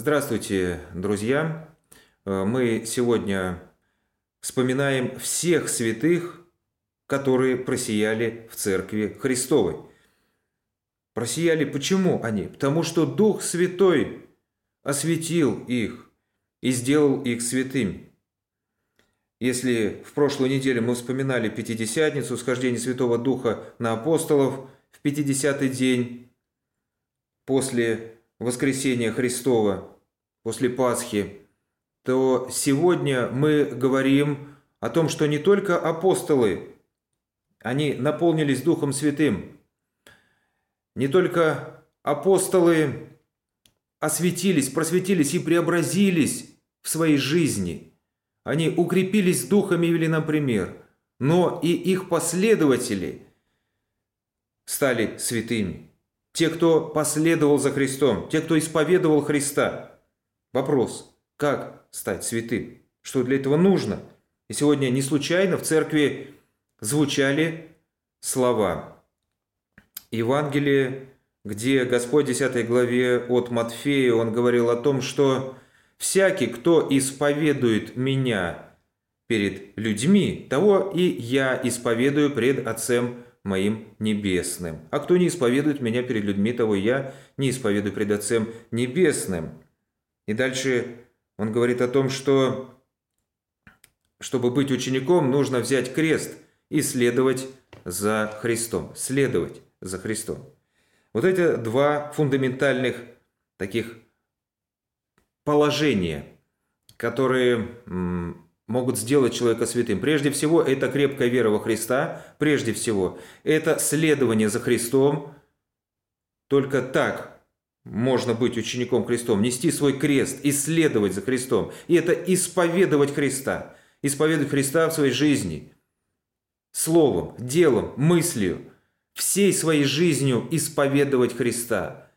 Здравствуйте, друзья! Э, мы сегодня вспоминаем всех святых, которые просияли в Церкви Христовой. Просияли почему они? Потому что Дух Святой осветил их и сделал их святыми. Если в прошлую неделю мы вспоминали Пятидесятницу, схождение Святого Духа на апостолов в 50-й день после воскресения Христова, после Пасхи, то сегодня мы говорим о том, что не только апостолы, они наполнились Духом Святым, не только апостолы осветились, просветились и преобразились в своей жизни, они укрепились духами и вели нам пример, но и их последователи стали святыми те, кто последовал за Христом, те, кто исповедовал Христа. Вопрос, как стать святым? Что для этого нужно? И сегодня не случайно в церкви звучали слова Евангелие, где Господь в 10 главе от Матфея, он говорил о том, что «всякий, кто исповедует меня перед людьми, того и я исповедую пред Отцем моим небесным. А кто не исповедует меня перед людьми, того я не исповедую пред Отцем Небесным». И дальше он говорит о том, что чтобы быть учеником, нужно взять крест и следовать за Христом. Следовать за Христом. Вот эти два фундаментальных таких положения, которые могут сделать человека святым. Прежде всего, это крепкая вера во Христа. Прежде всего, это следование за Христом. Только так можно быть учеником Христом, нести свой крест, исследовать за Христом. И это исповедовать Христа. Исповедовать Христа в своей жизни. Словом, делом, мыслью. Всей своей жизнью исповедовать Христа.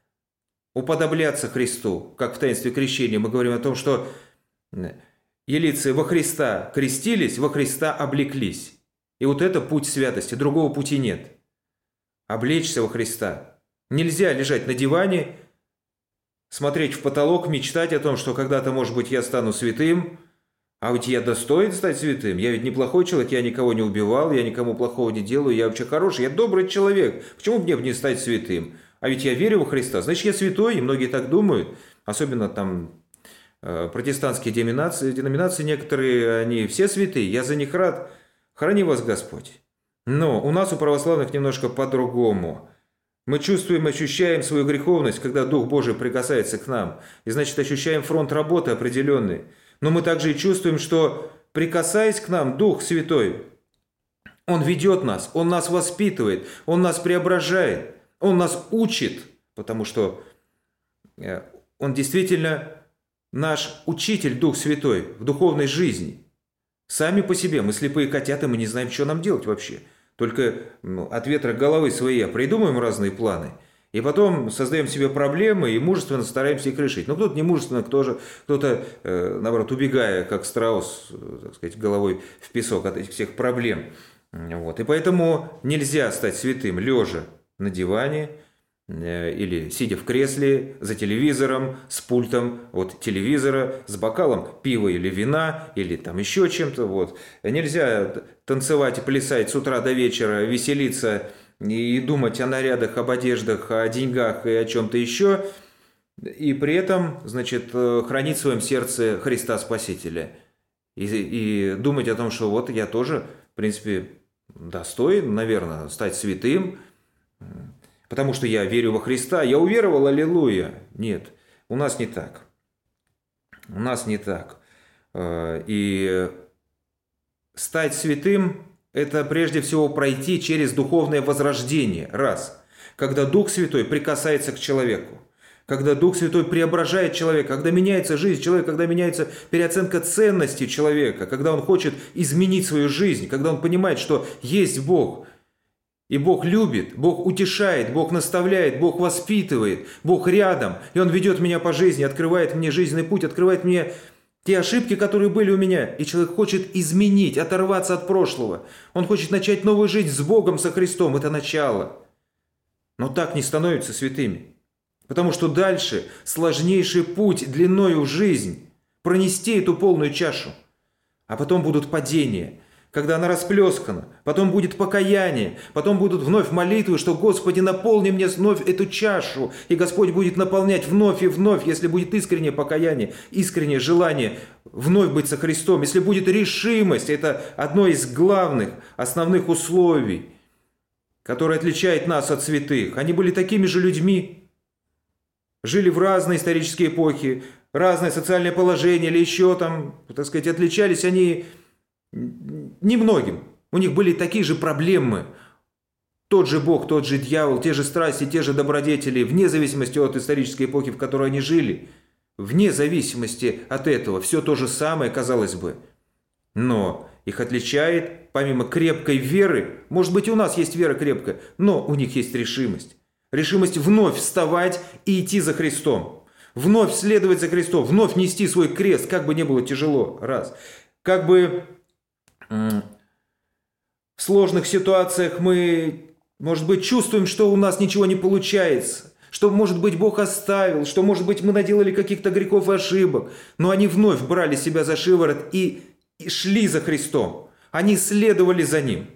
Уподобляться Христу. Как в таинстве крещения мы говорим о том, что елицы во Христа крестились, во Христа облеклись. И вот это путь святости, другого пути нет. Облечься во Христа. Нельзя лежать на диване, смотреть в потолок, мечтать о том, что когда-то, может быть, я стану святым, а ведь я достоин стать святым. Я ведь неплохой человек, я никого не убивал, я никому плохого не делаю, я вообще хороший, я добрый человек. Почему мне не стать святым? А ведь я верю во Христа, значит, я святой, и многие так думают. Особенно там протестантские деноминации, деноминации некоторые, они все святые, я за них рад, храни вас Господь. Но у нас, у православных, немножко по-другому. Мы чувствуем, ощущаем свою греховность, когда Дух Божий прикасается к нам. И значит, ощущаем фронт работы определенный. Но мы также и чувствуем, что прикасаясь к нам, Дух Святой, Он ведет нас, Он нас воспитывает, Он нас преображает, Он нас учит, потому что э, Он действительно наш учитель Дух Святой в духовной жизни. Сами по себе мы слепые котята, мы не знаем, что нам делать вообще. Только ну, от ветра головы своей придумаем разные планы, и потом создаем себе проблемы и мужественно стараемся их решить. Но кто-то не мужественно, кто же, кто-то, э, наоборот, убегая, как страус, э, так сказать, головой в песок от этих всех проблем. Вот. И поэтому нельзя стать святым лежа на диване, или сидя в кресле за телевизором, с пультом от телевизора, с бокалом пива или вина, или там еще чем-то. Вот. Нельзя танцевать и плясать с утра до вечера, веселиться и думать о нарядах, об одеждах, о деньгах и о чем-то еще, и при этом, значит, э, хранить в своем сердце Христа Спасителя. И, и думать о том, что вот я тоже, в принципе, достоин, наверное, стать святым, потому что я верю во Христа, я уверовал, аллилуйя. Нет, у нас не так. У нас не так. Э, и стать святым – это прежде всего пройти через духовное возрождение. Раз. Когда Дух Святой прикасается к человеку. Когда Дух Святой преображает человека, когда меняется жизнь человека, когда меняется переоценка ценности человека, когда он хочет изменить свою жизнь, когда он понимает, что есть Бог, и Бог любит, Бог утешает, Бог наставляет, Бог воспитывает, Бог рядом. И Он ведет меня по жизни, открывает мне жизненный путь, открывает мне те ошибки, которые были у меня. И человек хочет изменить, оторваться от прошлого. Он хочет начать новую жизнь с Богом, со Христом. Это начало. Но так не становятся святыми. Потому что дальше сложнейший путь длиною в жизнь. Пронести эту полную чашу. А потом будут падения, когда она расплескана. Потом будет покаяние. Потом будут вновь молитвы, что «Господи, наполни мне вновь эту чашу». И Господь будет наполнять вновь и вновь, если будет искреннее покаяние, искреннее желание вновь быть со Христом. Если будет решимость, это одно из главных, основных условий, которое отличает нас от святых. Они были такими же людьми, жили в разные исторические эпохи, разное социальное положение или еще там, так сказать, отличались они немногим. У них были такие же проблемы. Тот же Бог, тот же дьявол, те же страсти, те же добродетели, вне зависимости от исторической эпохи, в которой они жили, вне зависимости от этого, все то же самое, казалось бы. Но их отличает, помимо крепкой веры, может быть, у нас есть вера крепкая, но у них есть решимость. Решимость вновь вставать и идти за Христом. Вновь следовать за Христом, вновь нести свой крест, как бы не было тяжело, раз. Как бы в сложных ситуациях мы, может быть, чувствуем, что у нас ничего не получается, что, может быть, Бог оставил, что, может быть, мы наделали каких-то грехов и ошибок, но они вновь брали себя за шиворот и, и шли за Христом. Они следовали за Ним.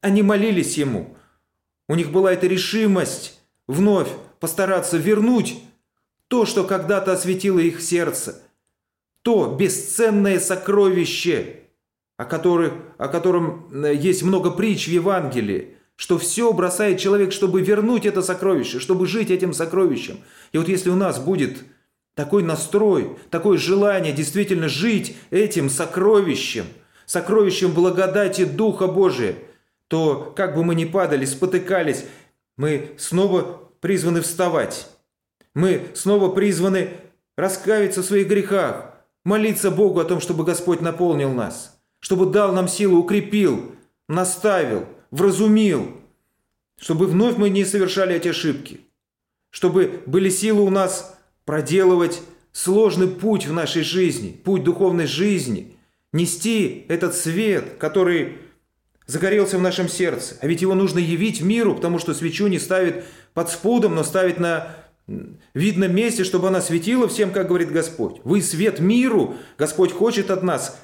Они молились Ему. У них была эта решимость вновь постараться вернуть то, что когда-то осветило их сердце. То бесценное сокровище, о, которых, о котором э, есть много притч в Евангелии, что все бросает человек, чтобы вернуть это сокровище, чтобы жить этим сокровищем. И вот если у нас будет такой настрой, такое желание действительно жить этим сокровищем, сокровищем благодати Духа Божия – то как бы мы ни падали, спотыкались, мы снова призваны вставать. Мы снова призваны раскаиваться в своих грехах, молиться Богу о том, чтобы Господь наполнил нас, чтобы дал нам силу, укрепил, наставил, вразумил, чтобы вновь мы не совершали эти ошибки, чтобы были силы у нас проделывать сложный путь в нашей жизни, путь духовной жизни, нести этот свет, который загорелся в нашем сердце. А ведь его нужно явить миру, потому что свечу не ставит под спудом, но ставит на видном месте, чтобы она светила всем, как говорит Господь. Вы свет миру. Господь хочет от нас,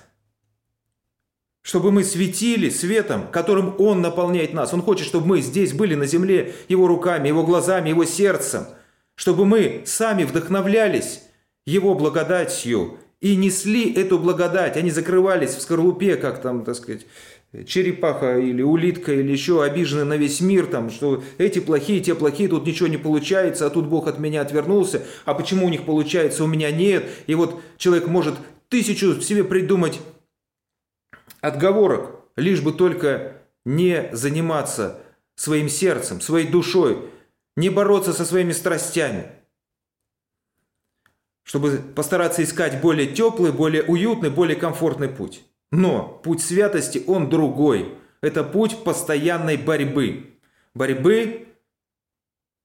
чтобы мы светили светом, которым Он наполняет нас. Он хочет, чтобы мы здесь были на земле Его руками, Его глазами, Его сердцем. Чтобы мы сами вдохновлялись Его благодатью и несли эту благодать, они закрывались в скорлупе, как там, так сказать, черепаха или улитка или еще обижены на весь мир, там, что эти плохие, те плохие, тут ничего не получается, а тут Бог от меня отвернулся, а почему у них получается, у меня нет. И вот человек может тысячу себе придумать отговорок, лишь бы только не заниматься своим сердцем, своей душой, не бороться со своими страстями, чтобы постараться искать более теплый, более уютный, более комфортный путь. Но путь святости, он другой. Это путь постоянной борьбы. Борьбы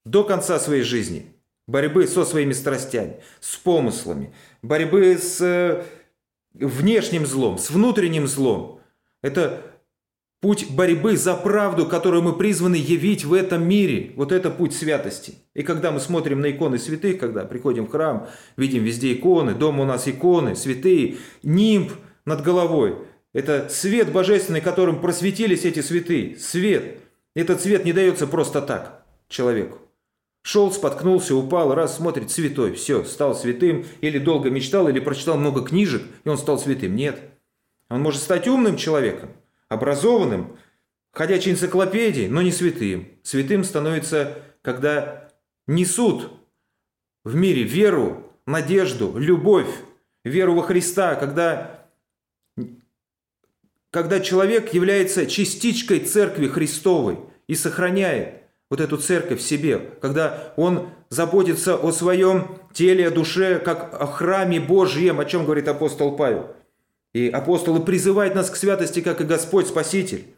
до конца своей жизни. Борьбы со своими страстями, с помыслами. Борьбы с э, внешним злом, с внутренним злом. Это путь борьбы за правду, которую мы призваны явить в этом мире. Вот это путь святости. И когда мы смотрим на иконы святых, когда приходим в храм, видим везде иконы, дома у нас иконы, святые, нимб – над головой. Это свет божественный, которым просветились эти святые. Свет. Этот свет не дается просто так человеку. Шел, споткнулся, упал, раз смотрит, святой, все, стал святым, или долго мечтал, или прочитал много книжек, и он стал святым. Нет. Он может стать умным человеком, образованным, ходячей энциклопедией, но не святым. Святым становится, когда несут в мире веру, надежду, любовь, веру во Христа, когда когда человек является частичкой Церкви Христовой и сохраняет вот эту церковь себе, когда он заботится о своем теле, о душе, как о храме Божьем, о чем говорит апостол Павел. И апостолы призывают нас к святости, как и Господь Спаситель.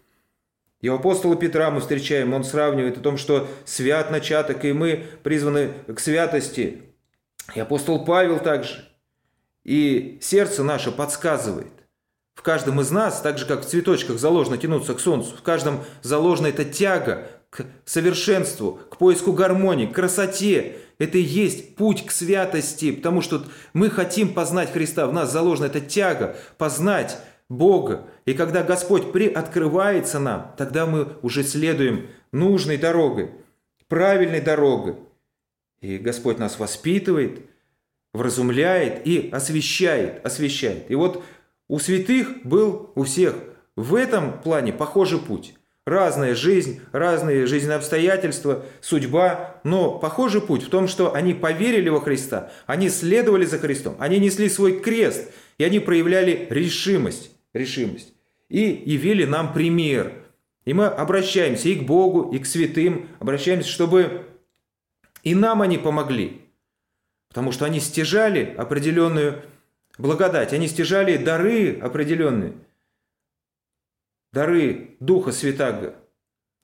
И у апостола Петра мы встречаем, он сравнивает о том, что свят начаток, и мы призваны к святости. И апостол Павел также. И сердце наше подсказывает, в каждом из нас, так же как в цветочках заложено тянуться к солнцу, в каждом заложена эта тяга к совершенству, к поиску гармонии, к красоте. Это и есть путь к святости, потому что мы хотим познать Христа. В нас заложена эта тяга познать Бога. И когда Господь приоткрывается нам, тогда мы уже следуем нужной дорогой, правильной дорогой. И Господь нас воспитывает, вразумляет и освещает, освещает. И вот у святых был у всех в этом плане похожий путь. Разная жизнь, разные жизненные обстоятельства, судьба, но похожий путь в том, что они поверили во Христа, они следовали за Христом, они несли свой крест, и они проявляли решимость, решимость, и явили нам пример. И мы обращаемся и к Богу, и к святым, обращаемся, чтобы и нам они помогли, потому что они стяжали определенную благодать, они стяжали дары определенные – дары Духа Святаго.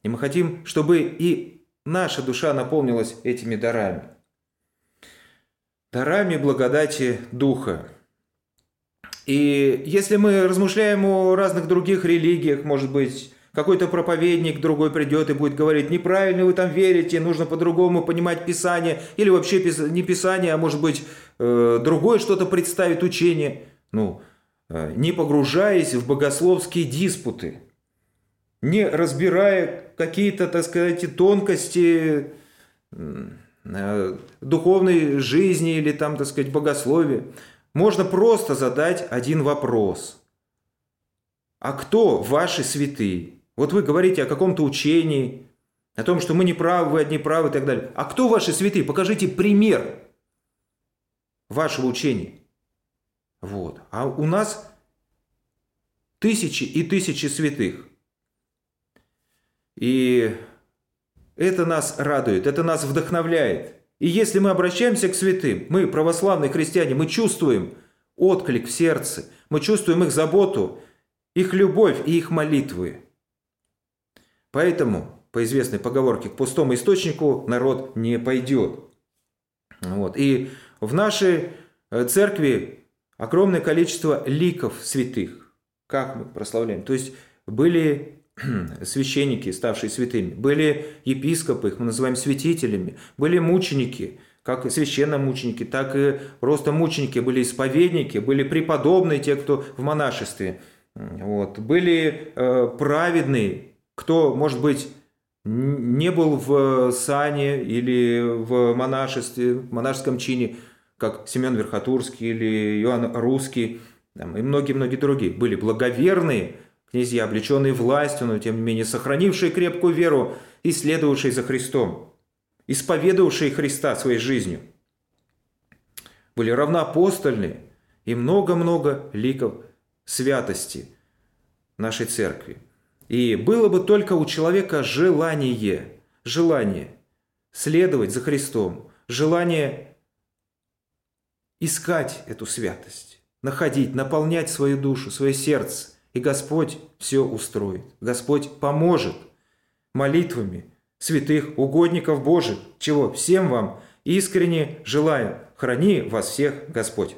И мы хотим, чтобы и наша душа наполнилась этими дарами. Дарами благодати Духа. И если мы размышляем о разных других религиях, может быть, какой-то проповедник другой придет и будет говорить, неправильно вы там верите, нужно по-другому понимать Писание, или вообще не Писание, а может быть, э, другое что-то представит учение. Ну, Э, не погружаясь в богословские диспуты, не разбирая какие-то, так сказать, тонкости э, духовной жизни или там, так сказать, богословия, можно просто задать один вопрос. А кто ваши святые? Вот вы говорите о каком-то учении, о том, что мы не правы, вы одни правы и так далее. А кто ваши святые? Покажите пример вашего учения. Вот. А у нас тысячи и тысячи святых. И это нас радует, это нас вдохновляет. И если мы обращаемся к святым, мы, православные христиане, мы чувствуем отклик в сердце, мы чувствуем их заботу, их любовь и их молитвы. Поэтому, по известной поговорке, к пустому источнику народ не пойдет. Вот. И в нашей э, церкви огромное количество ликов святых. Как мы прославляем? То есть были священники, ставшие святыми, были епископы, их мы называем святителями, были мученики, как священномученики, так и просто мученики, были исповедники, были преподобные, те, кто в монашестве. Вот. Были э, праведные, кто, может быть, не был в сане или в монашестве, в монашеском чине, как Семен Верхотурский или Иоанн Русский, там, и многие-многие другие, были благоверные князья, облеченные властью, но тем не менее сохранившие крепкую веру и следовавшие за Христом, исповедовавшие Христа своей жизнью. Были равноапостольные и много-много ликов святости нашей церкви. И было бы только у человека желание, желание следовать за Христом, желание искать эту святость, находить, наполнять свою душу, свое сердце. И Господь все устроит. Господь поможет молитвами святых угодников Божьих, чего всем вам искренне желаю. Храни вас всех Господь.